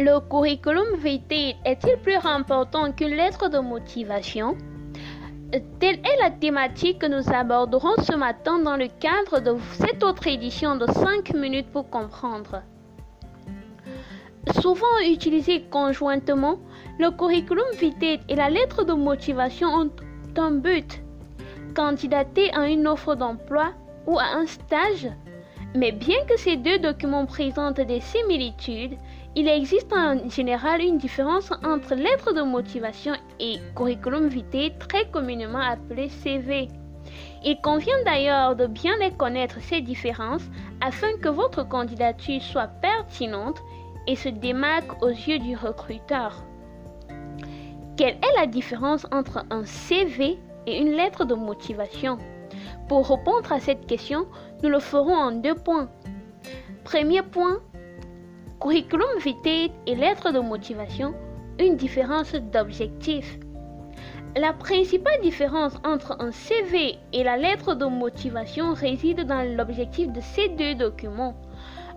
Le curriculum vitae est-il plus important qu'une lettre de motivation? Telle est la thématique que nous aborderons ce matin dans le cadre de cette autre édition de 5 minutes pour comprendre. Souvent utilisés conjointement, le curriculum vitae et la lettre de motivation ont un but, candidater à une offre d'emploi ou à un stage. Mais bien que ces deux documents présentent des similitudes, il existe en général une différence entre lettre de motivation et curriculum vitae très communément appelé CV. Il convient d'ailleurs de bien connaître ces différences afin que votre candidature soit pertinente et se démarque aux yeux du recruteur. Quelle est la différence entre un CV et une lettre de motivation? Pour répondre à cette question, nous le ferons en deux points. Premier point, Curriculum vitae et lettres de motivation, une différence d'objectif. La principale différence entre un CV et la lettre de motivation réside dans l'objectif de ces deux documents.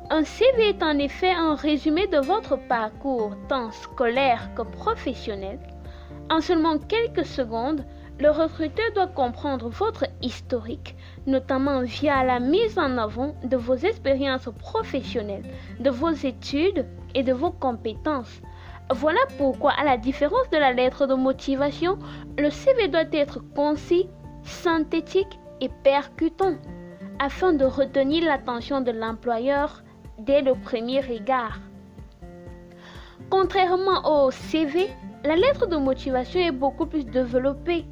Un CV est en effet un résumé de votre parcours, tant scolaire que professionnel. En seulement quelques secondes, le recruteur doit comprendre votre historique, notamment via la mise en avant de vos expériences professionnelles, de vos études et de vos compétences. Voilà pourquoi, à la différence de la lettre de motivation, le CV doit être concis, synthétique et percutant, afin de retenir l'attention de l'employeur dès le premier regard. Contrairement au CV, la lettre de motivation est beaucoup plus développée.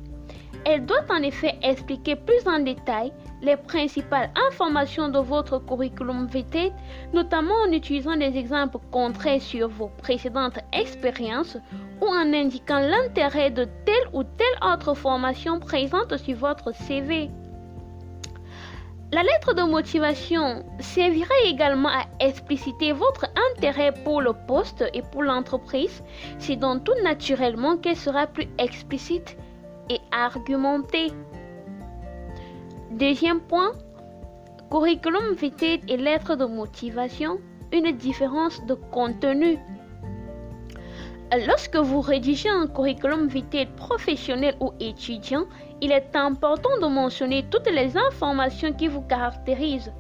Elle doit en effet expliquer plus en détail les principales informations de votre curriculum vitae, notamment en utilisant des exemples concrets sur vos précédentes expériences ou en indiquant l'intérêt de telle ou telle autre formation présente sur votre CV. La lettre de motivation servira également à expliciter votre intérêt pour le poste et pour l'entreprise. C'est donc tout naturellement qu'elle sera plus explicite et argumentée. Deuxième point, curriculum vitae et lettres de motivation, une différence de contenu. Lorsque vous rédigez un curriculum vitae professionnel ou étudiant, il est important de mentionner toutes les informations qui vous caractérisent.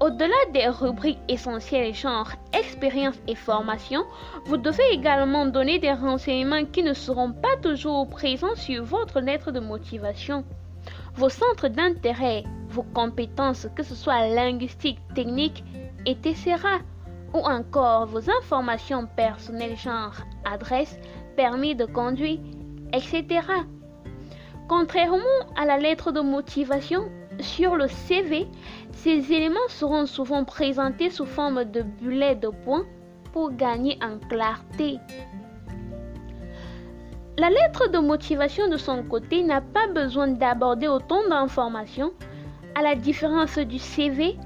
Au-delà des rubriques essentielles genre expérience et formation, vous devez également donner des renseignements qui ne seront pas toujours présents sur votre lettre de motivation vos centres d'intérêt, vos compétences, que ce soit linguistique, technique, etc. Ou encore vos informations personnelles genre adresse, permis de conduire, etc. Contrairement à la lettre de motivation, sur le CV, ces éléments seront souvent présentés sous forme de bullets de points pour gagner en clarté. La lettre de motivation de son côté n'a pas besoin d'aborder autant d'informations. À la différence du CV,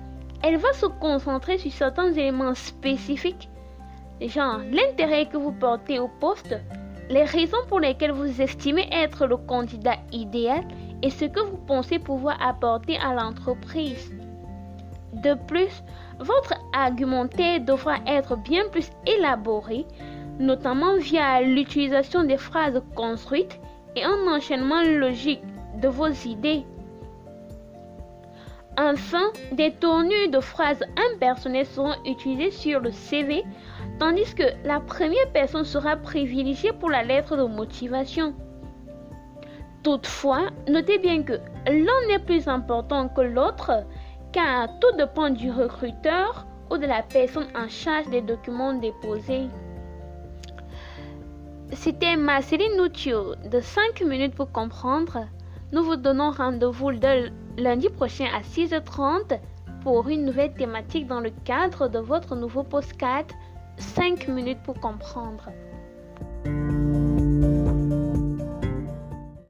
elle va se concentrer sur certains éléments spécifiques, genre l'intérêt que vous portez au poste, les raisons pour lesquelles vous estimez être le candidat idéal et ce que vous pensez pouvoir apporter à l'entreprise. De plus, votre argumentaire devra être bien plus élaboré notamment via l'utilisation des phrases construites et un enchaînement logique de vos idées. Enfin, des tournures de phrases impersonnelles seront utilisées sur le CV, tandis que la première personne sera privilégiée pour la lettre de motivation. Toutefois, notez bien que l'un est plus important que l'autre, car tout dépend du recruteur ou de la personne en charge des documents déposés. C'était Marceline Nuccio de 5 minutes pour comprendre. Nous vous donnons rendez-vous lundi prochain à 6h30 pour une nouvelle thématique dans le cadre de votre nouveau postcard 5 minutes pour comprendre.